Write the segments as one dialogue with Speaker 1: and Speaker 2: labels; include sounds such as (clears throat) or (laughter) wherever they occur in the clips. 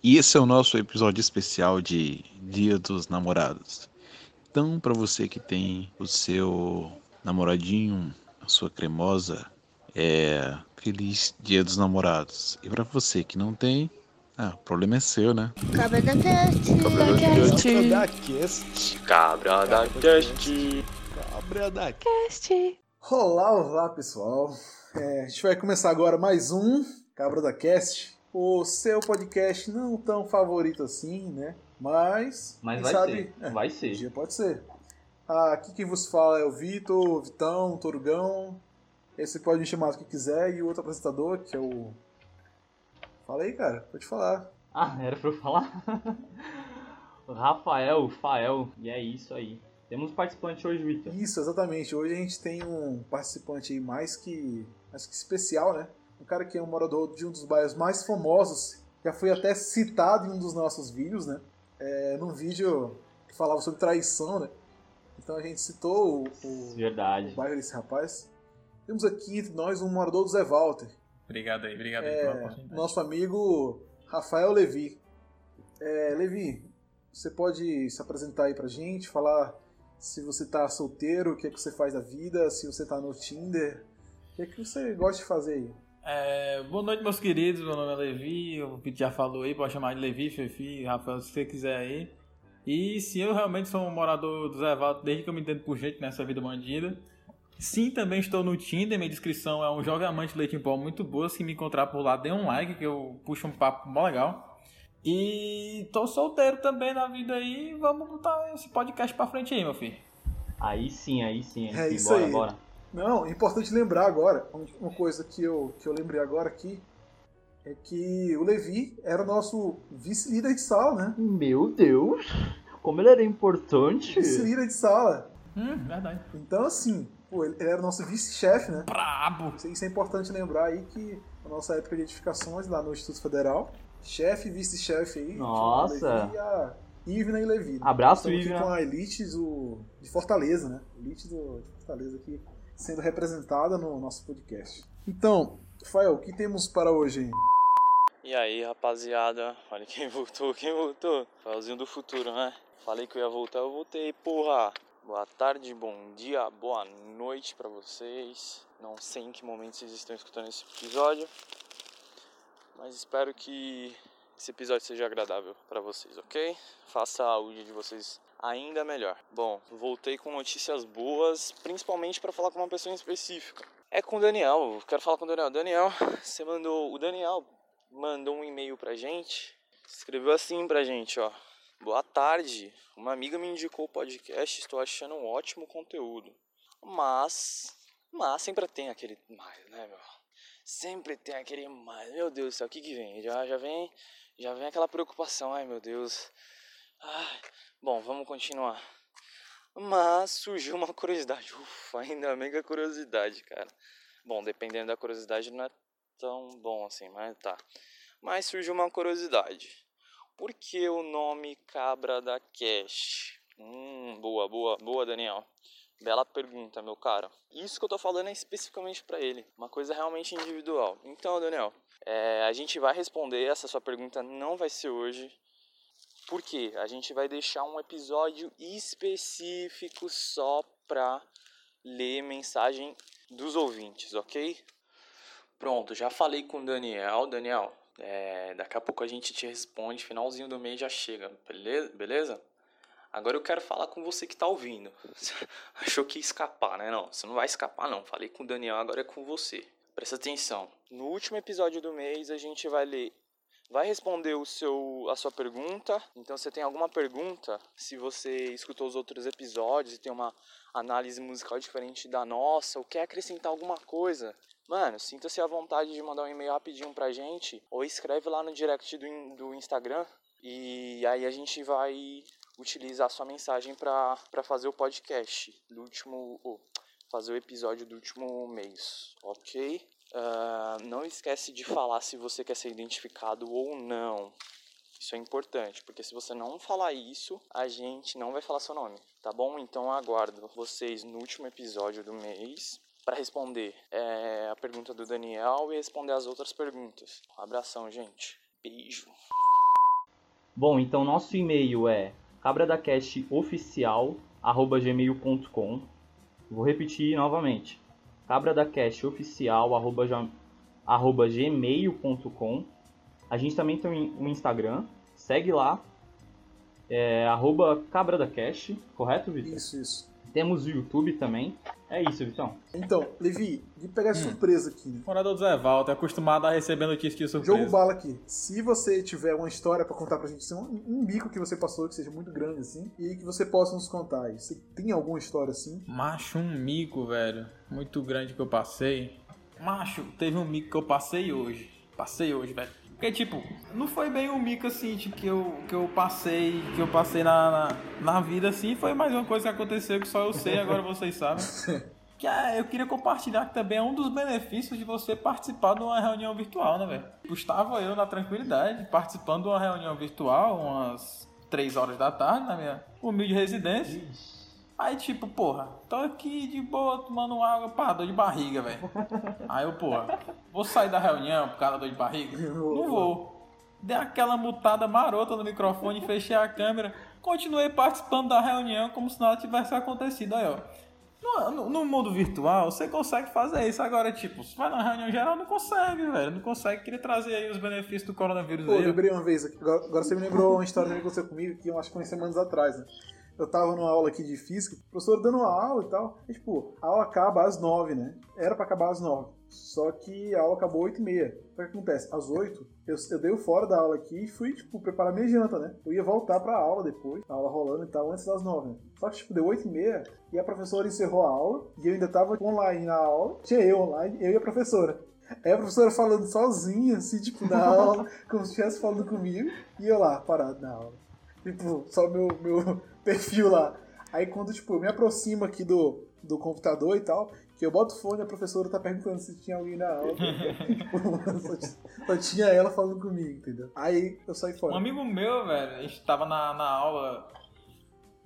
Speaker 1: E esse é o nosso episódio especial de Dia dos Namorados. Então, para você que tem o seu namoradinho, a sua cremosa, é feliz Dia dos Namorados. E para você que não tem, ah, o problema é seu, né?
Speaker 2: Cabra da Cast.
Speaker 3: Cabra da Cast.
Speaker 4: Cabra da Cast.
Speaker 3: Cabra da Cast.
Speaker 4: Cabra da
Speaker 2: Cast.
Speaker 4: Olá, olá pessoal. É, a gente vai começar agora mais um Cabra da Cast. O seu podcast não tão favorito assim, né? Mas.
Speaker 3: Mas vai
Speaker 4: sabe,
Speaker 3: ser.
Speaker 4: é,
Speaker 3: Vai
Speaker 4: um
Speaker 3: ser.
Speaker 4: dia pode ser. Ah, aqui quem vos fala é o Vitor, o Vitão, o Torugão. Esse pode me chamar do que quiser. E o outro apresentador, que é o. Fala aí, cara, pode falar.
Speaker 3: Ah, era pra eu falar? (laughs) O Rafael, Fael, e é isso aí. Temos participante hoje, Victor.
Speaker 4: Isso, exatamente. Hoje a gente tem um participante aí mais que, mais que especial, né? Um cara que é um morador de um dos bairros mais famosos. Já foi até citado em um dos nossos vídeos, né? É, num vídeo que falava sobre traição, né? Então a gente citou o, o,
Speaker 3: Verdade.
Speaker 4: o bairro desse rapaz. Temos aqui entre nós um morador do Zé Walter.
Speaker 5: Obrigado aí, obrigado aí pela
Speaker 4: É,
Speaker 5: oportunidade.
Speaker 4: nosso amigo Rafael Levi. É, Levi, você pode se apresentar aí pra gente, falar se você tá solteiro, o que é que você faz da vida, se você tá no Tinder, o que é que você gosta de fazer aí?
Speaker 5: É, boa noite, meus queridos. Meu nome é Levi. O Pete já falou aí, pode chamar de Levi, Fefi, Rafael, se você quiser aí. E se eu realmente sou um morador do Zé Valdo, desde que eu me entendo por gente nessa vida bandida. Sim, também estou no Tinder. Minha descrição é um joga amante de leite em pó muito boa. Se me encontrar por lá, dê um like, que eu puxo um papo mó legal. E tô solteiro também na vida aí. Vamos botar esse podcast pra frente aí, meu filho.
Speaker 3: Aí sim, aí sim.
Speaker 4: É
Speaker 3: Enfim,
Speaker 4: isso
Speaker 3: bora,
Speaker 4: aí.
Speaker 3: bora.
Speaker 4: Não, é importante lembrar agora, um- uma coisa que eu, que eu lembrei agora aqui, é que o Levi era o nosso vice-líder de sala, né?
Speaker 3: Meu Deus, como ele era importante.
Speaker 4: Vice-líder de sala.
Speaker 5: Hum, verdade.
Speaker 4: Então, assim, pô, ele era o nosso vice-chefe, né?
Speaker 5: Brabo.
Speaker 4: Isso isso é importante lembrar aí que na nossa época de edificações lá no Instituto Federal, chefe e vice-chefe aí.
Speaker 3: Nossa.
Speaker 4: Levi e a Ivna e Levi. né?
Speaker 3: Abraço,
Speaker 4: Estamos aqui
Speaker 3: Ivna.
Speaker 4: com a elite do, de Fortaleza, né? Elite do, de Fortaleza aqui sendo representada no nosso podcast. Então, Rafael, o que temos para hoje?
Speaker 6: E aí, rapaziada? Olha quem voltou, quem voltou? Rafaelzinho do futuro, né? Falei que eu ia voltar, eu voltei, porra! Boa tarde, bom dia, boa noite pra vocês. Não sei em que momento vocês estão escutando esse episódio, mas espero que esse episódio seja agradável pra vocês, ok? Faça o dia de vocês ainda melhor. Bom, voltei com notícias boas, principalmente pra falar com uma pessoa em específica. É com o Daniel, eu quero falar com o Daniel. Daniel, você mandou. O Daniel mandou um e-mail pra gente. Escreveu assim pra gente, ó. Boa tarde. Uma amiga me indicou o podcast, estou achando um ótimo conteúdo. Mas. Mas sempre tem aquele mais, né, meu? Sempre tem aquele mais. Meu Deus do céu, o que que vem? Já, já vem. Já vem aquela preocupação, ai meu Deus. Ai. Bom, vamos continuar. Mas surgiu uma curiosidade. (laughs) Ufa, ainda mega curiosidade, cara. Bom, dependendo da curiosidade não é tão bom assim, mas tá. Mas surgiu uma curiosidade. Por que o nome Cabra da Cash? Hum, boa, boa, boa, Daniel. Bela pergunta, meu cara. Isso que eu tô falando é especificamente pra ele. Uma coisa realmente individual. Então, Daniel, é, a gente vai responder essa sua pergunta, não vai ser hoje. Por quê? A gente vai deixar um episódio específico só pra ler mensagem dos ouvintes, ok? Pronto, já falei com o Daniel. Daniel, é, daqui a pouco a gente te responde, finalzinho do mês já chega, beleza? Agora eu quero falar com você que tá ouvindo. (laughs) Achou que ia escapar, né? Não, você não vai escapar não. Falei com o Daniel, agora é com você. Presta atenção. No último episódio do mês a gente vai ler vai responder o seu, a sua pergunta. Então, se você tem alguma pergunta, se você escutou os outros episódios e tem uma análise musical diferente da nossa, ou quer acrescentar alguma coisa, mano, sinta-se à vontade de mandar um e-mail rapidinho pra gente, ou escreve lá no direct do, do Instagram, e aí a gente vai utilizar a sua mensagem pra fazer o podcast do último. ou fazer o episódio do último mês, ok? Ah, não esquece de falar se você quer ser identificado ou não. Isso é importante, porque se você não falar isso, a gente não vai falar seu nome, tá bom? Então aguardo vocês no último episódio do mês para responder é, a pergunta do Daniel e responder as outras perguntas. Um abração, gente. Beijo.
Speaker 3: Bom, então nosso e-mail é cabradacashoficial@gmail.com. Vou repetir novamente. cabradacashoficial@gmail.com. A gente também tem um Instagram, segue lá. É arroba cabradacash, correto, Vitor?
Speaker 4: Isso, isso.
Speaker 3: Temos o YouTube também. É isso, Vitão.
Speaker 4: Então, Levi, de pegar de surpresa aqui, né?
Speaker 5: Morador do Zé Walter, acostumado a receber notícias de surpresa.
Speaker 4: Jogo bala aqui. Se você tiver uma história pra contar pra gente, assim, um, um bico que você passou que seja muito grande assim, e que você possa nos contar aí. Você tem alguma história assim?
Speaker 5: Macho, um mico, velho. Muito grande que eu passei. Macho, teve um mico que eu passei hoje. Passei hoje, velho. Porque, tipo, não foi bem um mico assim, tipo, que eu, que eu passei, que eu passei na, na, na vida assim, foi mais uma coisa que aconteceu que só eu sei, agora vocês sabem. (laughs) Que é, eu queria compartilhar que também é um dos benefícios de você participar de uma reunião virtual, né, velho? Estava eu na tranquilidade, participando de uma reunião virtual, umas 3 horas da tarde, na minha humilde residência. Aí, tipo, porra, tô aqui de boa tomando água, pá, dor de barriga, velho. (laughs) Aí eu, porra, vou sair da reunião por causa da dor de barriga? Não vou. Dei aquela mutada marota no microfone, fechei a câmera, continuei participando da reunião como se nada tivesse acontecido. Aí, ó. No, no- mundo virtual, você consegue fazer isso. Agora, tipo, se vai na reunião geral, não consegue, velho. Não consegue. Queria trazer aí os benefícios do coronavírus
Speaker 4: Pô, eu
Speaker 5: aí.
Speaker 4: lembrei uma vez aqui. Agora, agora você me lembrou uma história que aconteceu comigo que eu acho que foi semanas atrás, né? Eu tava numa aula aqui de física, o professor dando uma aula e tal. E, tipo, a aula acaba às nove, né? Era pra acabar às nove. Só que a aula acabou às oito e meia. O que acontece? Às oito, eu, eu dei o fora da aula aqui e fui, tipo, preparar minha janta, né? Eu ia voltar pra aula depois, a aula rolando e tal, antes das nove, né? Só que, tipo, deu oito e meia e a professora encerrou a aula e eu ainda tava online na aula. Tinha eu online, eu e a professora. Aí a professora falando sozinha, assim, tipo, na (laughs) aula, como se estivesse falando comigo, e eu lá, parado na aula. Tipo, só meu, meu perfil lá. Aí quando, tipo, eu me aproximo aqui do, do computador e tal, que eu boto o fone, a professora tá perguntando se tinha alguém na aula. (laughs) tipo, só, só tinha ela falando comigo, entendeu? Aí eu saí
Speaker 5: Um
Speaker 4: fora.
Speaker 5: amigo meu, velho, a gente tava na, na aula.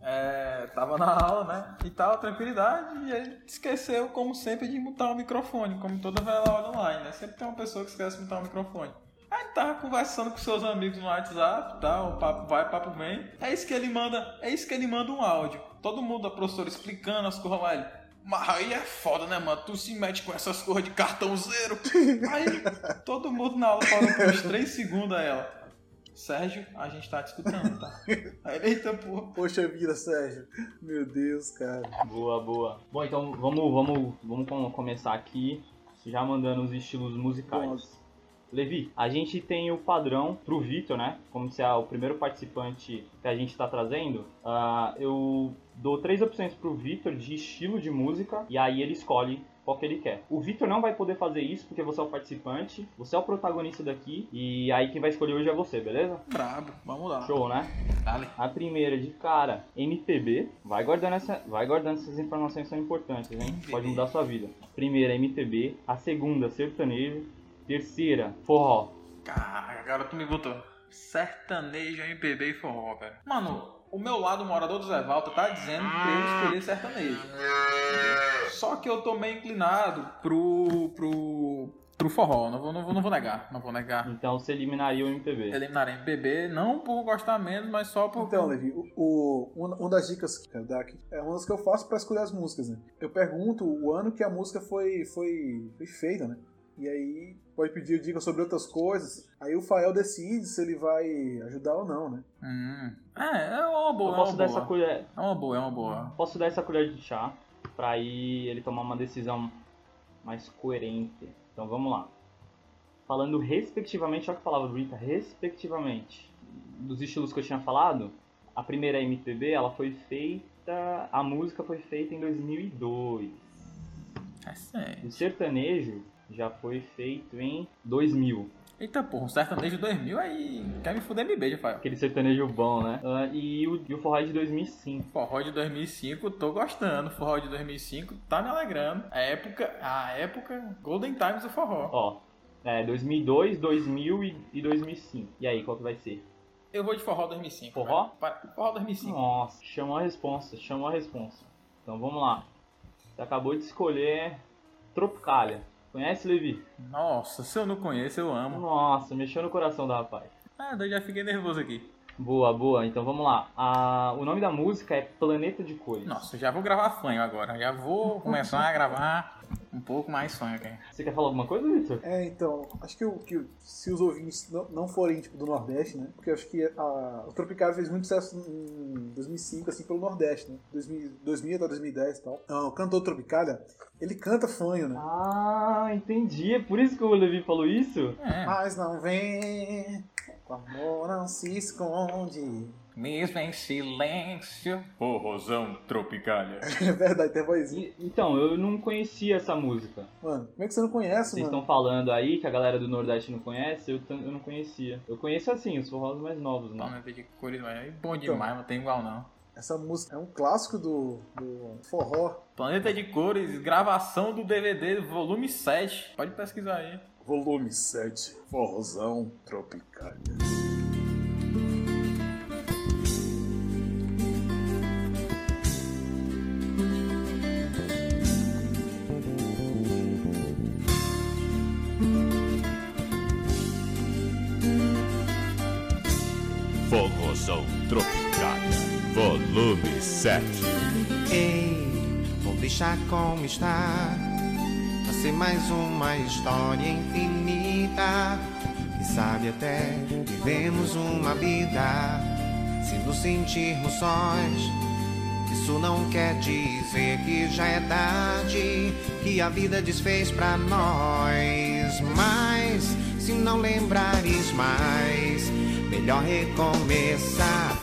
Speaker 5: É, tava na aula, né? E tava tranquilidade. E ele esqueceu, como sempre, de mutar o microfone, como toda velha aula online, né? Sempre tem uma pessoa que esquece de mutar o microfone. Aí tava conversando com seus amigos no WhatsApp, tal, o papo vai, papo vem. É isso que ele manda, é isso que ele manda um áudio. Todo mundo, a professora explicando as coisas lá, ele. Mas aí é foda, né, mano? Tu se mete com essas coisas de cartãozeiro. (laughs) Aí todo mundo na aula parou por uns 3 segundos a ela. Sérgio, a gente tá te escutando, tá? Aí ele, eita porra.
Speaker 4: Poxa vida, Sérgio. Meu Deus, cara.
Speaker 3: Boa, boa. Bom, então vamos, vamos, vamos com- começar aqui já mandando os estilos musicais.
Speaker 4: Vamos.
Speaker 3: Levi, a gente tem o padrão pro Vitor, né? Como se é o primeiro participante que a gente tá trazendo. ah, eu dou três opções pro Vitor de estilo de música e aí ele escolhe qual que ele quer. O Vitor não vai poder fazer isso porque você é o participante, você é o protagonista daqui e aí quem vai escolher hoje é você, beleza?
Speaker 5: Brabo, vamos lá.
Speaker 3: Show, né?
Speaker 5: Dale.
Speaker 3: A primeira de cara, MPB. Vai guardando, essa, vai guardando essas informações que são importantes, hein?
Speaker 5: MPB.
Speaker 3: Pode mudar a sua vida. Primeira, MPB. A segunda, sertanejo. Terceira, forró.
Speaker 5: Caraca, agora tu me botou. Sertanejo, MPB e forró, velho. Mano, o meu lado, o morador do Zé Walter, tá dizendo pra eu escolher sertanejo. Só que eu tô meio inclinado pro. pro. pro forró. Não vou, não vou, não vou negar. Não vou negar.
Speaker 3: Então você eliminaria o MPB.
Speaker 5: Eliminar MPB, não por gostar menos, mas só por.
Speaker 4: Então, Levi, o, o- uma, uma das dicas que eu dar aqui é uma das que eu faço pra escolher as músicas, né? Eu pergunto o ano que a música foi, foi, foi feita, né? E aí pode pedir dicas sobre outras coisas. Aí o Fael decide se ele vai ajudar ou não, né?
Speaker 5: Hum. É, é uma boa.
Speaker 3: Eu
Speaker 5: é uma
Speaker 3: posso dar essa
Speaker 5: boa.
Speaker 3: colher,
Speaker 5: É uma boa, é uma boa.
Speaker 3: posso dar essa colher de chá pra aí ele tomar uma decisão mais coerente. Então vamos lá. Falando respectivamente, olha que palavra bonita, respectivamente. Dos estilos que eu tinha falado, a primeira MPB, ela foi feita, a música foi feita em 2002.
Speaker 5: É sério.
Speaker 3: O sertanejo já foi feito em 2000.
Speaker 5: Eita porra, um sertanejo 2000 aí. Quer me fuder, me beija, Fael.
Speaker 3: Aquele sertanejo bom, né? Ah, e, o, e o forró de 2005.
Speaker 5: Forró de 2005, tô gostando. Forró de 2005 tá me alegrando. A época, a época Golden Times do forró.
Speaker 3: Ó, é 2002, 2000 e, e 2005. E aí, qual que vai ser?
Speaker 5: Eu vou de forró 2005.
Speaker 3: Forró?
Speaker 5: velho. Forró 2005.
Speaker 3: Nossa, chamou a responsa, chamou a responsa. Então vamos lá. Você acabou de escolher Tropicália. Conhece, Levi?
Speaker 5: Nossa, se eu não conheço, eu amo.
Speaker 3: Nossa, mexeu no coração do rapaz.
Speaker 5: Ah, eu já fiquei nervoso aqui.
Speaker 3: Boa, boa. Então vamos lá. A... O nome da música é Planeta de Cores.
Speaker 5: Nossa, já vou gravar fanho agora. Já vou começar a gravar um pouco mais fanho aqui.
Speaker 3: Você quer falar alguma coisa, Victor?
Speaker 4: É, então, acho que, o- que se os ouvintes não, não forem tipo, do Nordeste, né? Porque eu acho que a, o Tropicália fez muito sucesso em 2005, assim, pelo Nordeste, né? 2000, 2000 até 2010 e tal. Ah, o cantor Tropicália, ele canta fanho, né?
Speaker 3: Ah, entendi. É por isso que o Levi falou isso?
Speaker 5: É,
Speaker 4: Mas não vem, o amor não se esconde.
Speaker 5: Mesmo em silêncio. Ô, Rosão Tropicália. (laughs)
Speaker 4: É verdade, tem vozinha.
Speaker 3: E- Então, eu não conhecia essa música.
Speaker 4: Mano, como é que você não conhece,
Speaker 3: Vocês
Speaker 4: mano?
Speaker 3: estão falando aí que a galera do Nordeste não conhece, eu, eu não conhecia. Eu conheço assim, os forrós mais novos, né?
Speaker 5: Planeta de cores, mas é bom
Speaker 4: Então.
Speaker 5: demais, não tem igual não.
Speaker 4: Essa música é um clássico do, do forró.
Speaker 5: Planeta de cores, gravação do DVD, volume 7. Pode pesquisar aí.
Speaker 4: Volume 7, forrozão Tropicália.
Speaker 7: Tropicália, volume 7.
Speaker 8: Ei, vou deixar como está. Vai ser mais uma história infinita. E sabe até vivemos uma vida. Se nos sentirmos sós, isso não quer dizer que já é tarde. Que a vida desfez pra nós. Mas se não lembrares mais, melhor recomeçar.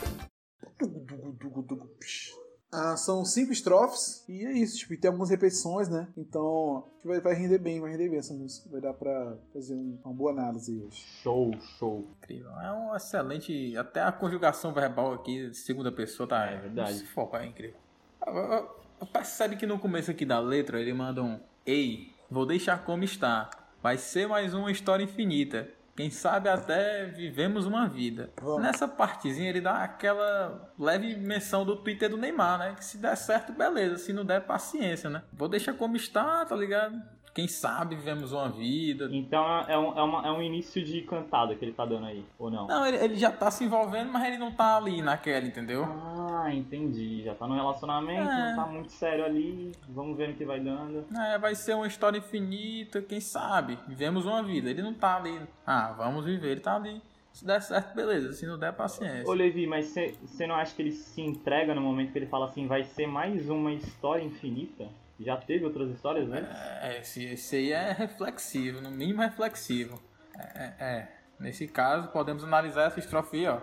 Speaker 4: Ah, são cinco estrofes e é isso, tipo, e tem algumas repetições, né? Então, acho que vai, vai render bem, vai render bem essa música. Vai dar pra fazer um- uma boa análise aí hoje.
Speaker 3: Show, show.
Speaker 5: Incrível. É um excelente. Até a conjugação verbal aqui, segunda pessoa, tá.
Speaker 3: É verdade.
Speaker 5: For, é incrível. Ah, ah, ah, Percebe que no começo aqui da letra ele manda um Ei, vou deixar como está. Vai ser mais uma história infinita. Quem sabe até vivemos uma vida.
Speaker 4: Vamos.
Speaker 5: Nessa partezinha ele dá aquela leve menção do Twitter do Neymar, né? Que se der certo, beleza. Se não der, paciência, né? Vou deixar como está, tá ligado? Quem sabe vivemos uma vida.
Speaker 3: Então é um, é, uma- é um início de cantada que ele tá dando aí, ou não?
Speaker 5: Não, ele, ele já tá se envolvendo, mas ele não tá ali naquela, entendeu?
Speaker 3: Ah, entendi. Já tá no relacionamento,
Speaker 5: É.
Speaker 3: não tá muito sério ali. Vamos ver no que vai dando.
Speaker 5: É, vai ser uma história infinita, quem sabe? Vivemos uma vida. Ele não tá ali. Ah, vamos viver, ele tá ali. Se der certo, beleza. Se não der, paciência.
Speaker 3: Ô Levi, mas você não acha que ele se entrega no momento que ele fala assim, vai ser mais uma história infinita? Já teve outras histórias, né?
Speaker 5: É, esse, esse aí é reflexivo, no mínimo reflexivo. É, é, é. Nesse caso, podemos analisar essa estrofe ó.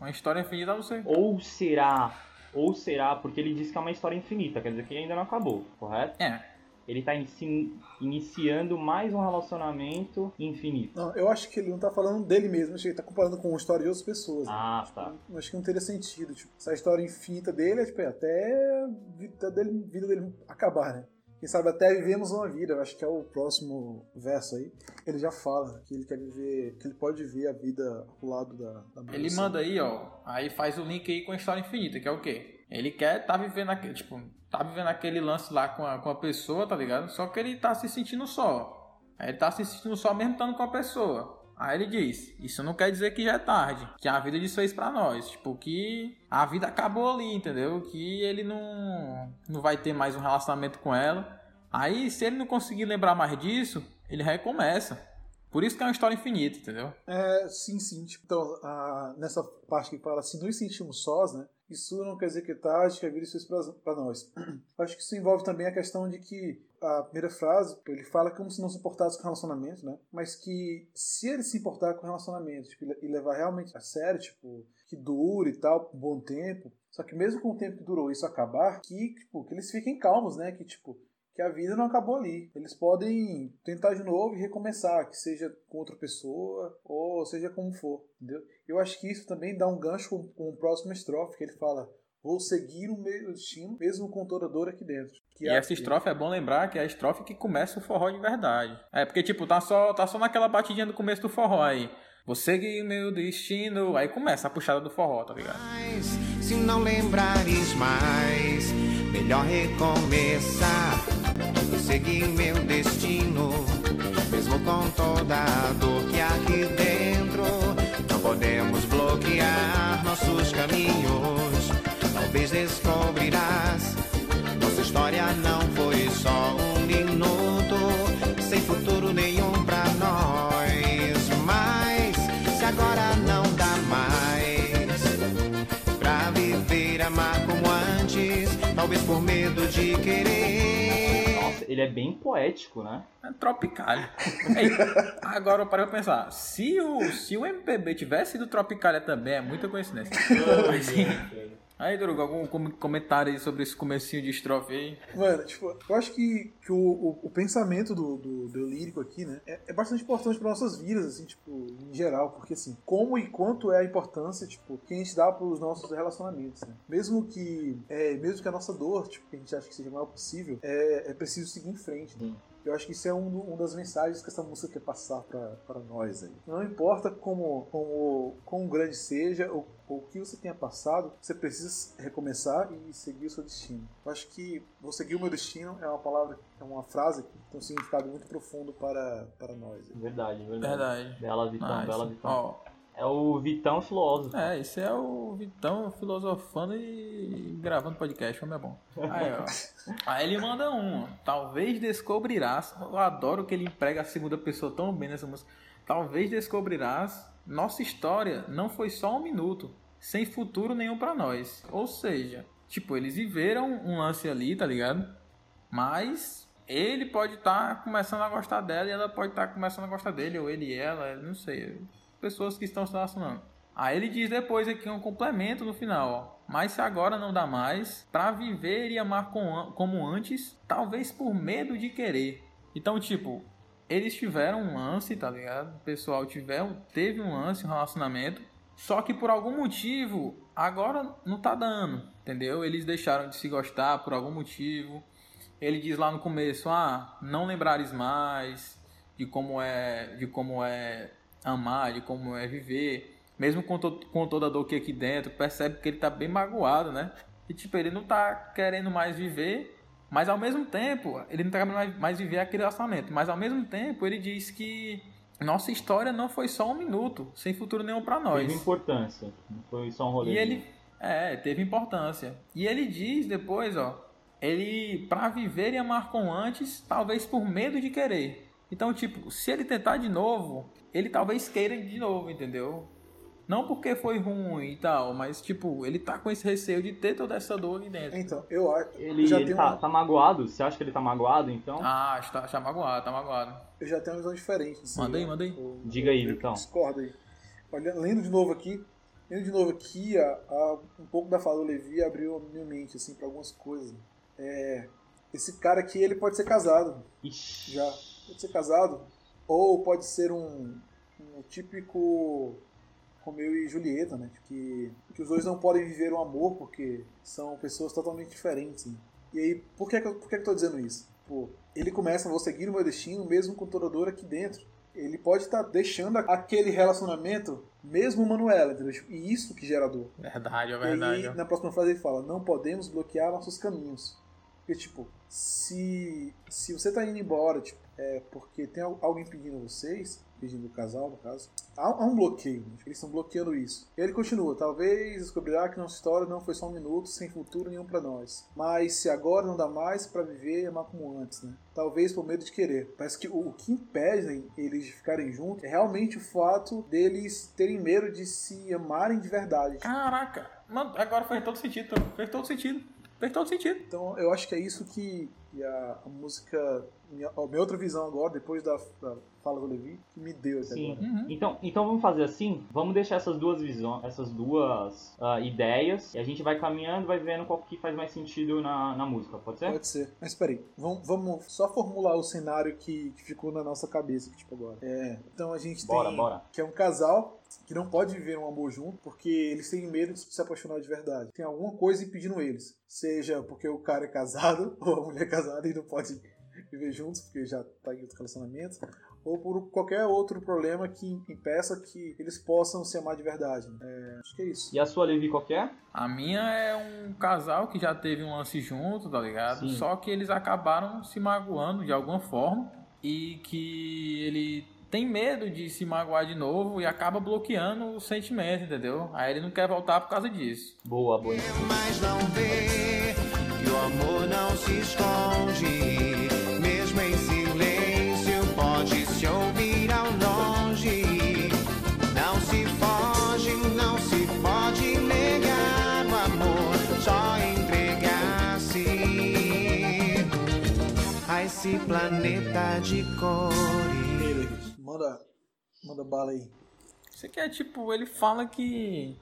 Speaker 5: Uma história infinita, você.
Speaker 3: Ou será, ou será, porque ele diz que é uma história infinita, quer dizer que ainda não acabou, correto?
Speaker 5: É.
Speaker 3: Ele tá inici- iniciando mais um relacionamento infinito.
Speaker 4: Não, eu acho que ele não tá falando dele mesmo, acho que ele tá comparando com a história de outras pessoas. né?
Speaker 3: Ah, tá.
Speaker 4: Eu acho que não teria sentido. Tipo, essa história infinita dele é tipo, é até a vida dele, vida dele acabar, né? Quem sabe até vivemos uma vida. Eu acho que é o próximo verso aí. Ele já fala que ele quer viver, que ele pode viver a vida ao lado da, da.
Speaker 5: Ele manda aí, ó. Aí faz o link aí com a história infinita, que é o quê? Ele quer tá vivendo aquele, tipo, tá vivendo aquele lance lá com a, com a pessoa, tá ligado? Só que ele tá se sentindo só. Aí ele tá se sentindo só mesmo estando com a pessoa. Aí ele diz, isso não quer dizer que já é tarde, que a vida desfez pra nós, tipo, que a vida acabou ali, entendeu? Que ele não, não vai ter mais um relacionamento com ela. Aí, se ele não conseguir lembrar mais disso, ele recomeça. Por isso que é uma história infinita, entendeu?
Speaker 4: É, sim, sim. Tipo, então, a- nessa parte que fala assim, nos sentimos sós, né? Isso não quer dizer que é tarde, que a vida fez para nós. (clears throat) Acho que isso envolve também a questão de que a primeira frase, ele fala como se não se importasse com o relacionamento, né? Mas que se ele se importar com o relacionamento tipo, e levar realmente a sério, tipo, que dure e tal, um bom tempo. Só que mesmo com o tempo que durou isso acabar, que, tipo, que eles fiquem calmos, né? Que, tipo, que a vida não acabou ali. Eles podem tentar de novo e recomeçar, que seja com outra pessoa ou seja como for, entendeu? Eu acho que isso também dá um gancho com, com o próximo estrofe, que ele fala: Vou seguir o meu destino, mesmo com toda dor aqui dentro. Que
Speaker 5: E
Speaker 4: é-
Speaker 5: essa estrofe é bom lembrar que é a estrofe que começa o forró de verdade. É, porque, tipo, tá só, tá só naquela batidinha do começo do forró aí. Vou seguir meu destino. Aí começa a puxada do forró, tá ligado?
Speaker 8: Mas se não lembrares mais, melhor recomeçar. Vou seguir meu destino, mesmo com toda a dor que há aqui dentro. Não podemos bloquear nossos caminhos. Talvez descobrirás. Nossa história não foi só um minuto, sem futuro nenhum pra nós. Mas se agora não dá mais pra viver, amar como antes, talvez por medo de querer.
Speaker 3: Ele é bem poético, né?
Speaker 5: É Tropicália. Ei, agora eu parei pra pensar. Se o, se o MPB tivesse sido Tropicália também, é muita coincidência. Mas, sim. Aí, Drugo, algum com- comentário aí sobre esse comecinho de estrofe aí?
Speaker 4: Mano, tipo, eu acho que, que o, o, o pensamento do, do, do lírico aqui, né, é, é bastante importante para nossas vidas, assim, tipo, em geral, porque assim, como e quanto é a importância, tipo, que a gente dá pros nossos relacionamentos, né? Mesmo que, é, mesmo que a nossa dor, tipo, que a gente acha que seja o maior possível, é, é preciso seguir em frente, né? Eu acho que isso é um, uma das mensagens que essa música quer passar para nós aí. Não importa como, como, quão grande seja ou ou o que você tenha passado, você precisa recomeçar e seguir o seu destino. Eu acho que vou seguir o meu destino é uma palavra, é uma frase que tem um significado muito profundo para, para nós.
Speaker 3: Verdade, verdade.
Speaker 5: Verdade.
Speaker 3: Bela Vitão,
Speaker 5: Nice.
Speaker 3: bela Vitão.
Speaker 5: Ó,
Speaker 3: É o Vitão filósofo.
Speaker 5: É, esse é o Vitão filosofando e gravando podcast, como é bom. Aí, ó. Aí ele manda um, talvez descobrirás. Eu adoro que ele emprega a segunda pessoa tão bem nessa música. Talvez descobrirás. Nossa história não foi só um minuto, sem futuro nenhum pra nós. Ou seja, tipo, eles viveram um lance ali, tá ligado? Mas ele pode estar começando a gostar dela e ela pode estar começando a gostar dele, ou ele e ela, não sei. Pessoas que estão se relacionando. Aí ele diz depois aqui um complemento no final, ó. Mas se agora não dá mais, pra viver e amar com- como antes, talvez por medo de querer. Então, tipo, eles tiveram um lance, tá ligado? O pessoal tiver, teve um lance, um relacionamento. Só que por algum motivo, agora não tá dando, entendeu? Eles deixaram de se gostar por algum motivo. Ele diz lá no começo, ah, não lembrares mais de como é, de como é amar, de como é viver. Mesmo com, to com toda a dor que é aqui dentro, percebe que ele tá bem magoado, né? E tipo, ele não tá querendo mais viver, mas ao mesmo tempo, ele não tá querendo mais, mais viver aquele relacionamento. Mas ao mesmo tempo, ele diz que nossa história não foi só um minuto, sem futuro nenhum pra nós.
Speaker 3: Teve importância. Não foi só um rolê.
Speaker 5: E ele é, teve importância. E ele diz depois, ó, ele para viver e amar com antes, talvez por medo de querer. Então, tipo, se ele tentar de novo, ele talvez queira de novo, entendeu? Não porque foi ruim e tal, mas tipo, ele tá com esse receio de ter toda essa dor ali dentro.
Speaker 4: Então, eu acho.
Speaker 3: Ele,
Speaker 4: já
Speaker 3: ele tá,
Speaker 4: uma-
Speaker 3: tá magoado? Você acha que ele tá magoado, então?
Speaker 5: Ah, está, está magoado, tá magoado.
Speaker 4: eu já tenho uma visão diferente. assim,
Speaker 5: Manda aí, manda aí.
Speaker 4: eu-
Speaker 3: Diga aí,
Speaker 4: eu que
Speaker 3: Vitão.
Speaker 4: Discordo aí. Olha, lendo de novo aqui, lendo de novo aqui, a, a- um pouco da fala do Levi abriu a minha mente assim para algumas coisas. É, esse cara aqui, ele pode ser casado,
Speaker 3: Ixi.
Speaker 4: já. Pode ser casado, ou pode ser um, um típico Romeu e Julieta, né? Que, que os dois não podem viver o amor porque são pessoas totalmente diferentes. né? E aí, por que, por que, eu tô dizendo isso? Pô, ele começa, vou seguir o meu destino, mesmo com toda a dor aqui dentro. Ele pode estar deixando aquele relacionamento, mesmo Manuela, entendeu? E isso que gera dor.
Speaker 5: Verdade, é
Speaker 4: E
Speaker 5: verdade.
Speaker 4: aí, na próxima frase ele fala, não podemos bloquear nossos caminhos. Porque, tipo, se, se você tá indo embora, tipo, é porque tem al- algo impedindo vocês, impedindo o casal, no caso, há, há um bloqueio, né? eles estão bloqueando isso. E ele continua, talvez descobrirá que nossa história não foi só um minuto, sem futuro nenhum pra nós. Mas se agora não dá mais pra viver e amar como antes, né? Talvez por medo de querer. Parece que o, o que impede eles de ficarem juntos é realmente o fato deles terem medo de se amarem de verdade.
Speaker 5: Caraca, mano, agora fez todo sentido, fez todo sentido. Fez todo sentido.
Speaker 4: Então eu acho que é isso que, que a, a música, minha, a minha outra visão agora, depois da, da fala do Levi, que me deu até
Speaker 3: Sim.
Speaker 4: agora.
Speaker 5: Uhum.
Speaker 3: Então, então vamos fazer assim? Vamos deixar essas duas visões, essas duas ah, ideias, e a gente vai caminhando, vai vendo qual que faz mais sentido na, na música, pode ser?
Speaker 4: Pode ser. Mas peraí, vamos, vamos só formular o cenário que, que ficou na nossa cabeça tipo, agora. É, então a gente
Speaker 3: Bora,
Speaker 4: tem
Speaker 3: bora.
Speaker 4: que é um casal que não pode viver um amor junto porque eles têm medo de se apaixonar de verdade. Tem alguma coisa impedindo eles. Seja porque o cara é casado (laughs) ou a mulher é casada e não pode viver juntos porque já tá em outro relacionamento. Ou por qualquer outro problema que impeça que eles possam se amar de verdade. É, acho que é isso.
Speaker 3: E a sua, Levi, qual é?
Speaker 5: A minha é um casal que já teve um lance junto, tá ligado?
Speaker 3: Sim.
Speaker 5: Só que eles acabaram se magoando de alguma forma e que ele tem medo de se magoar de novo e acaba bloqueando o sentimento, entendeu? Aí ele não quer voltar por causa disso.
Speaker 3: Boa, boa.
Speaker 8: Mas não vê que o amor não se esconde,
Speaker 4: David, manda, manda bala aí.
Speaker 5: Isso aqui é tipo, ele fala que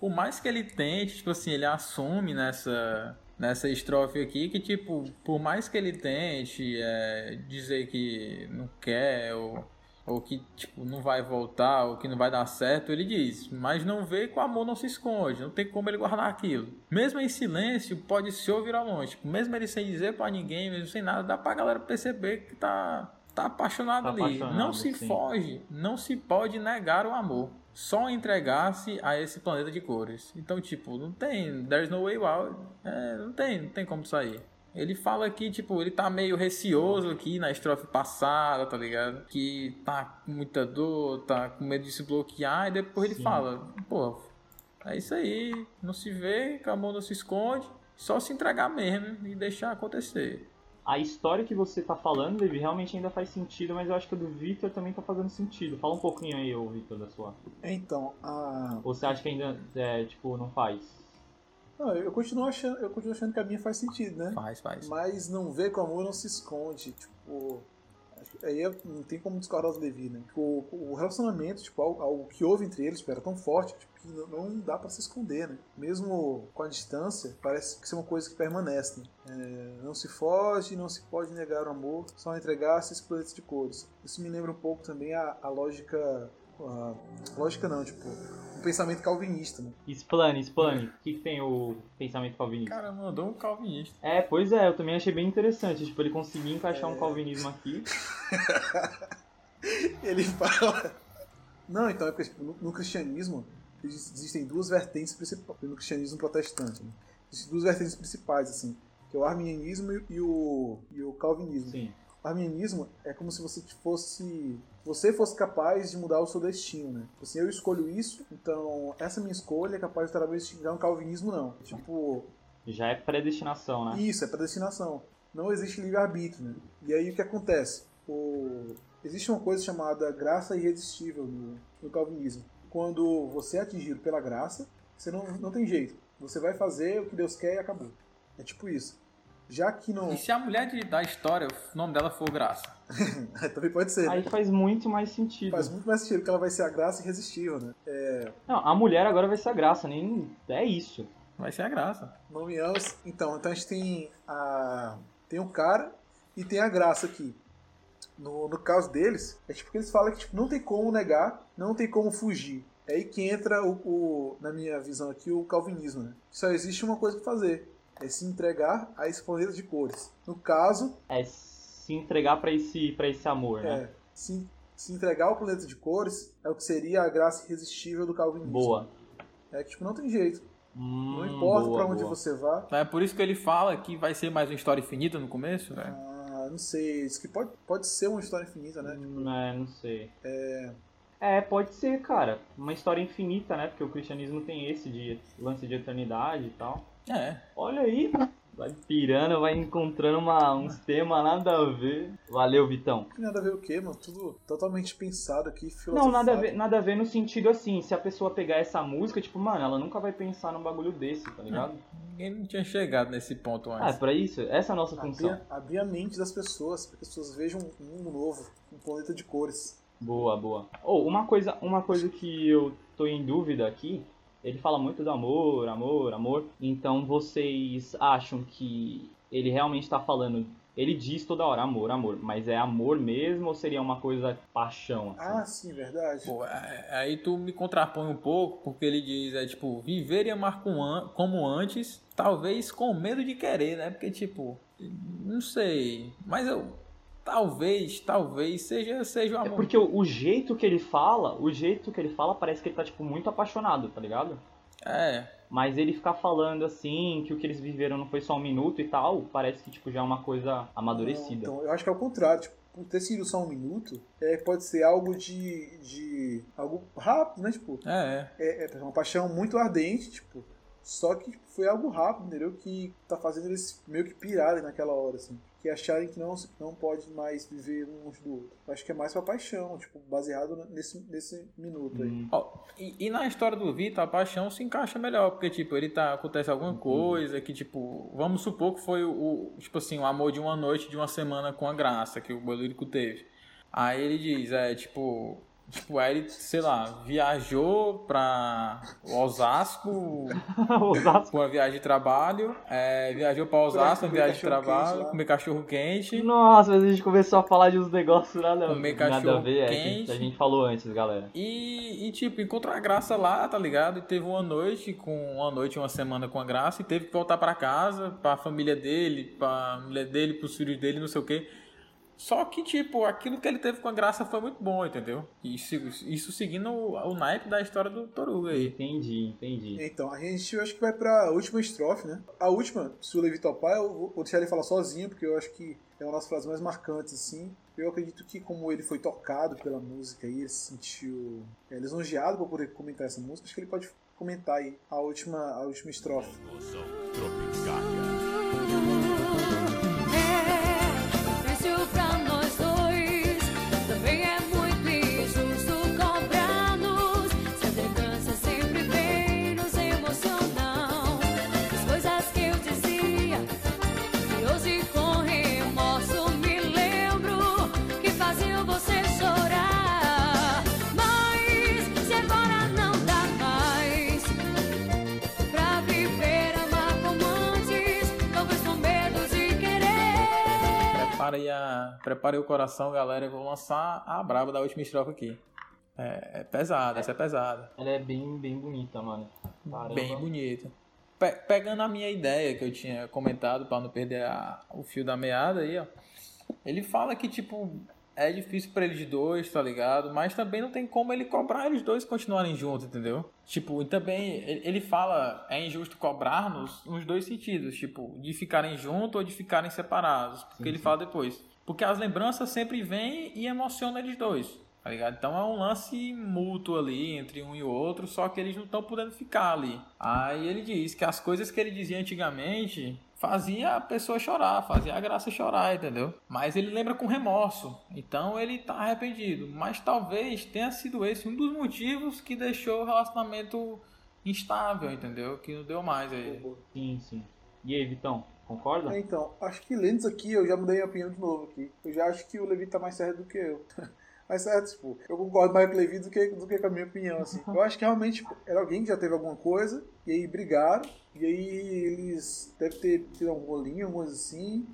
Speaker 5: por mais que ele tente, tipo assim, ele assume nessa nessa estrofe aqui que tipo, por mais que ele tente é, dizer que não quer ou, ou que tipo não vai voltar ou que não vai dar certo, ele diz, mas não vê que o amor não se esconde, não tem como ele guardar aquilo. Mesmo em silêncio, pode se ouvir ao longe, tipo, mesmo ele sem dizer pra ninguém, mesmo sem nada, dá pra galera perceber que tá tá apaixonado
Speaker 3: Tá
Speaker 5: ali.
Speaker 3: apaixonado,
Speaker 5: não se
Speaker 3: sim.
Speaker 5: foge, não se pode negar o amor. Só entregar-se a esse planeta de cores. Então, tipo, não tem. There's no way out. É, não tem, não tem como sair. Ele fala aqui, tipo, ele tá meio receoso aqui na estrofe passada, tá ligado? Que tá com muita dor, tá com medo de se bloquear, e depois ele
Speaker 3: Sim.
Speaker 5: fala, pô, é isso aí, não se vê, que amor não se esconde, só se entregar mesmo e deixar acontecer.
Speaker 3: A história que você tá falando, David, realmente ainda faz sentido, mas eu acho que a do Victor também tá fazendo sentido. Fala um pouquinho aí, ô Victor, da sua.
Speaker 4: Então, a.
Speaker 3: Ou você acha que ainda, é, tipo, não faz?
Speaker 4: Não, eu continuo achando, eu continuo achando que a minha faz sentido, né?
Speaker 5: Faz, faz.
Speaker 4: Mas não vê que o amor não se esconde, tipo. Aí não tem como discordar do Levi, né? O, o relacionamento, tipo, algo que houve entre eles, tipo, era tão forte tipo, que não, não dá pra se esconder, né? Mesmo com a distância, parece que isso é uma coisa que permanece, né? É, não se foge, não se pode negar o amor, só entregar-se planeta de cores. Isso me lembra um pouco também a, a lógica. a- lógica não, tipo, pensamento calvinista, né?
Speaker 3: Explane, explane. O que, que tem o pensamento calvinista?
Speaker 5: Cara, mandou um calvinista.
Speaker 3: É, pois é, eu também achei bem interessante. Tipo, ele conseguir encaixar um calvinismo aqui. (laughs)
Speaker 4: Ele fala. Não, então é porque tipo, no, no cristianismo ex- existem duas vertentes principais. No cristianismo protestante, né? Existem duas vertentes principais, assim, que é o arminianismo e, e o, e o calvinismo.
Speaker 3: Sim.
Speaker 4: Arminianismo é como se você fosse. Você fosse capaz de mudar o seu destino, né? Tipo Assim, eu escolho isso, então essa minha escolha é capaz de. Já no calvinismo, não. Tipo,
Speaker 3: Já é predestinação, né?
Speaker 4: isso, é predestinação. Não existe livre-arbítrio, né? E aí o que acontece? O... Existe uma coisa chamada graça irresistível no, no calvinismo. Quando você é atingido pela graça, você não, não tem jeito. Você vai fazer o que Deus quer e acabou. É tipo isso. Já que não.
Speaker 5: E se a mulher de- da história, o nome dela for Graça? (laughs)
Speaker 4: Também pode ser. né?
Speaker 3: Aí faz muito mais sentido.
Speaker 4: Faz muito mais sentido, porque ela vai ser a graça irresistível, né?
Speaker 3: Não, a mulher agora vai ser a graça, nem. É isso.
Speaker 5: Vai ser a Graça.
Speaker 4: Não me amas. Então, então a gente tem a. Tem o cara e tem a graça aqui. No, no caso deles, é tipo que eles falam que tipo, não tem como negar, não tem como fugir. É aí que entra o, o- na minha visão aqui, o calvinismo, né? Só existe uma coisa pra fazer. É se entregar a esse planeta de cores. No caso,
Speaker 3: É se entregar pra esse, pra esse amor, né?
Speaker 4: é se, se entregar ao planeta de cores é o que seria a graça irresistível do calvinismo.
Speaker 3: Boa.
Speaker 4: É que tipo, não tem jeito.
Speaker 3: Hum,
Speaker 4: Não importa
Speaker 3: boa,
Speaker 4: pra onde
Speaker 3: boa.
Speaker 4: você vá,
Speaker 5: é por isso que ele fala que vai ser mais uma história infinita no começo, né?
Speaker 4: Ah, não sei. Isso que pode, pode ser uma história infinita, né?
Speaker 3: Hum, É, não sei. É... pode ser, cara. Uma história infinita, né? Porque o cristianismo tem esse de lance de eternidade e tal.
Speaker 5: É.
Speaker 3: Olha aí. Vai pirando, vai encontrando uma, uns temas nada a ver. Valeu, Vitão.
Speaker 4: Nada a ver o quê, mano? Tudo totalmente pensado aqui,
Speaker 3: Não, nada a, ver, nada a ver no sentido assim, se a pessoa pegar essa música, tipo, mano, ela nunca vai pensar num bagulho desse, tá ligado?
Speaker 5: Ninguém não tinha chegado nesse ponto
Speaker 3: Ah, é
Speaker 5: antes.
Speaker 3: pra isso? Essa é a nossa função.
Speaker 4: Abrir, abrir a mente das pessoas, para que as pessoas vejam um mundo novo, um planeta de cores.
Speaker 3: Boa, boa. Ou uma coisa, uma coisa que eu tô em dúvida aqui, ele fala muito do amor, amor, amor. Então vocês acham que ele realmente tá falando, ele diz toda hora amor, amor, mas é amor mesmo ou seria uma coisa paixão assim?
Speaker 4: Ah, sim, verdade.
Speaker 5: Pô, é- aí tu me contrapõe um pouco, porque ele diz, é tipo, viver e amar com an- como antes, talvez com medo de querer, né? Porque, tipo, não sei, mas eu, talvez, talvez seja, seja o
Speaker 3: É
Speaker 5: amor.
Speaker 3: porque o, o jeito que ele fala, o jeito que ele fala parece que ele tá tipo muito apaixonado, tá ligado?
Speaker 5: É,
Speaker 3: Mas ele ficar falando assim, que o que eles viveram não foi só um minuto e tal, parece que tipo já é uma coisa
Speaker 4: Não,
Speaker 3: amadurecida.
Speaker 4: então, eu acho que é o contrário. Tipo, por ter sido só um minuto, é, pode ser algo de, de algo rápido, né? Tipo,
Speaker 5: É, é.
Speaker 4: é, é uma paixão muito ardente, tipo, só que foi algo rápido, entendeu? Que tá fazendo eles meio que pirarem naquela hora, assim. Que acharem que não, não pode mais viver um longe do outro. Acho que é mais pra paixão, tipo, baseado nesse, nesse minuto aí.
Speaker 3: Hum,
Speaker 5: Ó, e, e na história do Vitor, a paixão se encaixa melhor, porque, tipo, ele tá. Acontece alguma coisa que, tipo, vamos supor que foi o, o, tipo assim, o amor de uma noite, de uma semana com a graça que o Bolírico teve. Aí ele diz, é, tipo. Tipo, aí ele, sei lá, viajou pra Osasco (laughs)
Speaker 3: Osasco.
Speaker 5: com uma viagem de trabalho, é, viajou pra Osasco, uma viagem de trabalho,
Speaker 4: quente
Speaker 5: comer cachorro quente.
Speaker 3: Nossa, mas a gente começou a falar de uns negócios nada,
Speaker 5: Comer
Speaker 3: nada a
Speaker 5: cachorro
Speaker 3: ver. É, que
Speaker 5: quente.
Speaker 3: a gente falou antes, galera.
Speaker 5: E, e, tipo, encontrou a graça lá, tá ligado? E teve uma noite, com uma noite, uma semana com a graça, e teve que voltar pra casa, pra família dele, pra mulher dele, pros filhos dele, não sei o quê. Só que, tipo, aquilo que ele teve com a graça foi muito bom, entendeu? Isso, isso seguindo o, o naipe da história do Toruga aí.
Speaker 3: Entendi, entendi.
Speaker 4: Então, a gente acho que vai pra última estrofe, né? A última, se o Levi topar, eu vou- deixar ele falar sozinho, porque eu acho que é uma das frases mais marcantes, assim. Eu acredito que, como ele foi tocado pela música e ele se sentiu é, lisonjeado por poder comentar essa música, acho que ele pode comentar aí a última, a última estrofe.
Speaker 7: Emoção
Speaker 5: aí, a, prepara aí o coração, galera. Eu vou lançar a braba da última estrofe aqui. É, é pesada, essa é pesada.
Speaker 3: Ela é bem, bem bonita, mano. Caramba.
Speaker 5: Bem bonita. Pe- pegando a minha ideia que eu tinha comentado para não perder a- o fio da meada aí, ó. Ele fala que, tipo, é difícil pra eles dois, tá ligado? Mas também não tem como ele cobrar eles dois continuarem juntos, entendeu? Tipo, e também ele fala, é injusto cobrar nos, nos dois sentidos, tipo, de ficarem juntos ou de ficarem separados. Porque ele fala depois. Porque as lembranças sempre vêm e emocionam eles dois. Tá ligado? Então é um lance mútuo ali entre um e o outro, só que eles não estão podendo ficar ali. Aí ele diz que as coisas que ele dizia antigamente fazia a pessoa chorar, fazia a graça chorar, entendeu? Mas ele lembra com remorso. Então ele tá arrependido. Mas talvez tenha sido esse um dos motivos que deixou o relacionamento instável, entendeu? Que não deu mais aí.
Speaker 3: Sim, sim. E aí, Vitão, concorda?
Speaker 4: É, então, acho que lendo isso aqui, eu já mudei a opinião de novo aqui. Eu já acho que o Levi tá mais certo do que eu. (laughs) mais certo, tipo, eu concordo mais com o Levi do que, do que com a minha opinião, assim. Eu acho que realmente tipo, era alguém que já teve alguma coisa, e aí brigaram, e aí eles devem ter tido um rolinho, alguma coisa assim,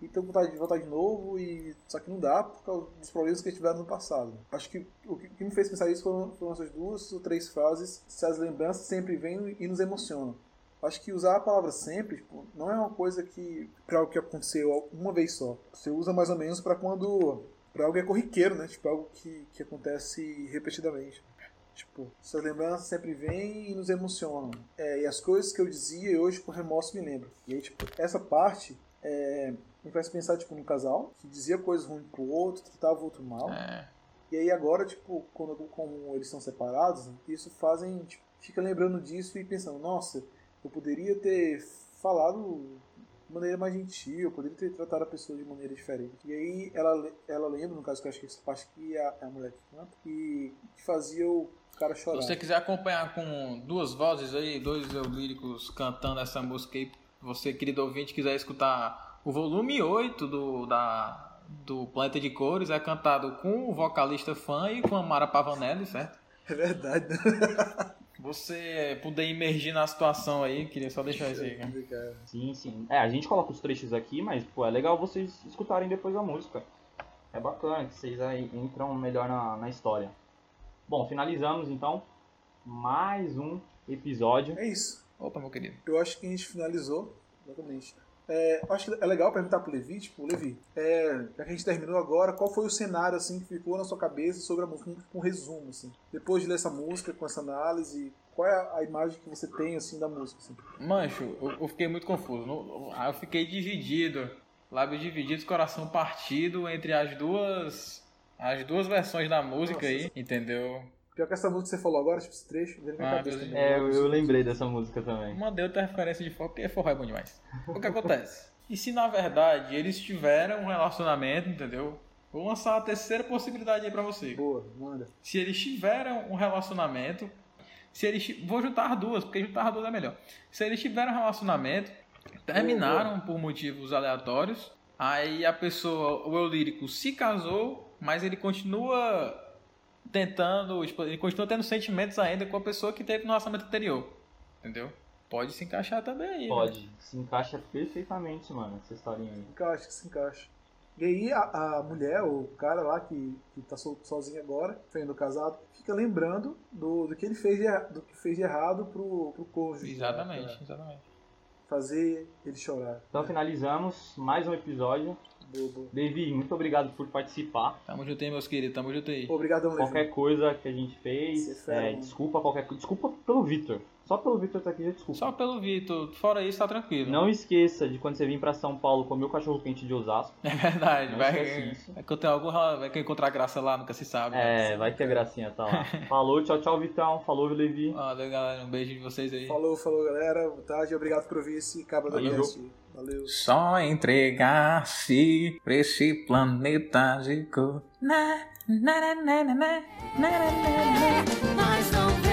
Speaker 4: e estão com vontade de voltar de novo, e só que não dá por causa dos problemas que eles tiveram no passado. Acho que o que o me fez pensar isso foram, foram essas duas ou três frases, se as lembranças sempre vêm e nos emocionam. Acho que usar a palavra sempre tipo, não é uma coisa que para algo que aconteceu uma vez só. Você usa mais ou menos para quando para algo que é corriqueiro, né? Tipo algo que, que acontece repetidamente. Tipo, essas lembranças sempre vêm e nos emocionam. É, e as coisas que eu dizia e hoje com remorso me lembro. E aí, tipo, essa parte é, me faz pensar tipo num casal que dizia coisas ruins pro outro, tratava o outro mal.
Speaker 5: É.
Speaker 4: E aí agora, tipo, quando como eles são separados, né, isso fazem, tipo, fica lembrando disso e pensando, nossa, eu poderia ter falado maneira mais gentil, poderia ter tratado a pessoa de maneira diferente. E aí ela, ela lembra, no caso que eu acho que essa parte aqui é a, a mulher que canta, e que fazia o cara
Speaker 5: Se
Speaker 4: chorar.
Speaker 5: você quiser acompanhar com duas vozes aí, dois líricos cantando essa música aí, você, querido ouvinte, quiser escutar o volume 8 do, da, do Planeta de Cores, é cantado com o vocalista fã e com a Mara Pavanelli, certo?
Speaker 4: É verdade, né? (laughs)
Speaker 5: Você puder imergir na situação aí, queria só deixar isso aí, cara.
Speaker 3: Sim, sim. É, a gente coloca os trechos aqui, mas, pô, é legal vocês escutarem depois a música. É bacana, que vocês aí entram melhor na, na história. Bom, finalizamos então mais um episódio.
Speaker 4: É isso.
Speaker 5: Opa, meu querido.
Speaker 4: Eu acho que a gente finalizou. Exatamente. É, acho que é legal perguntar pro Levi, tipo, Levi, é, já que a gente terminou agora, qual foi o cenário assim que ficou na sua cabeça sobre a música, um, um resumo, assim. Depois de ler essa música, com essa análise, qual é a, imagem que você tem assim da música? Assim?
Speaker 5: Mancho, eu, eu fiquei muito confuso. Não- Eu fiquei dividido Lábios divididos, coração partido entre as duas. As duas versões da música aí, entendeu?
Speaker 4: Pior que essa música que você falou agora, tipo, esse trecho, veio na minha
Speaker 5: Ah,
Speaker 4: cabeça.
Speaker 3: É, eu, eu lembrei dessa música também.
Speaker 5: Mandei outra referência de forró, porque forró é bom demais. O que acontece? E se na verdade eles tiveram um relacionamento, entendeu? Vou lançar a terceira possibilidade aí pra você.
Speaker 4: Boa, manda.
Speaker 5: Se eles tiveram um relacionamento, se eles vou juntar duas, porque juntar duas é melhor. Se eles tiveram um relacionamento, terminaram por motivos aleatórios, aí a pessoa, o eu lírico se casou, mas ele continua tentando, ele continua tendo sentimentos ainda com a pessoa que teve no relacionamento anterior. Entendeu? Pode se encaixar também aí. né?
Speaker 3: Pode. Se encaixa perfeitamente, mano, essa historinha aí.
Speaker 4: Encaixa, que se encaixa. E aí a, a mulher, o cara lá que, que tá so- sozinho agora, sendo casado, fica lembrando do, do que ele fez de, do que fez de errado pro, pro cônjuge.
Speaker 5: Exatamente,
Speaker 4: né,
Speaker 5: exatamente.
Speaker 4: fazer ele chorar.
Speaker 3: Então finalizamos mais um episódio.
Speaker 4: Bobo.
Speaker 3: Davi, muito obrigado por participar.
Speaker 5: Tamo junto aí, meus queridos, tamo junto aí.
Speaker 4: Obrigadão, Levi.
Speaker 3: Qualquer coisa que a gente fez,
Speaker 4: é
Speaker 3: desculpa qualquer coisa. Desculpa pelo Vitor. Só pelo Vitor tá aqui, já desculpa.
Speaker 5: Só pelo Vitor, fora isso tá tranquilo.
Speaker 3: Não esqueça de quando você vir pra São Paulo comer o cachorro quente de Osasco.
Speaker 5: É verdade,
Speaker 3: Não
Speaker 5: vai,
Speaker 3: isso.
Speaker 5: vai que eu tenho algum, vai que eu encontrar graça lá, nunca se sabe.
Speaker 3: É, vai que a gracinha tá lá. (laughs) Falou, tchau, tchau, Vitão. Falou, Levi.
Speaker 5: Valeu, galera, um beijo de vocês aí.
Speaker 4: Falou, falou, galera. Boa tarde. Obrigado por ouvir esse Cabra da
Speaker 3: Valeu.
Speaker 4: Cast. Valeu.
Speaker 5: Só entregar-se pra esse planeta de cor. Na, na, na, na, na, na, na, na, na.
Speaker 2: Não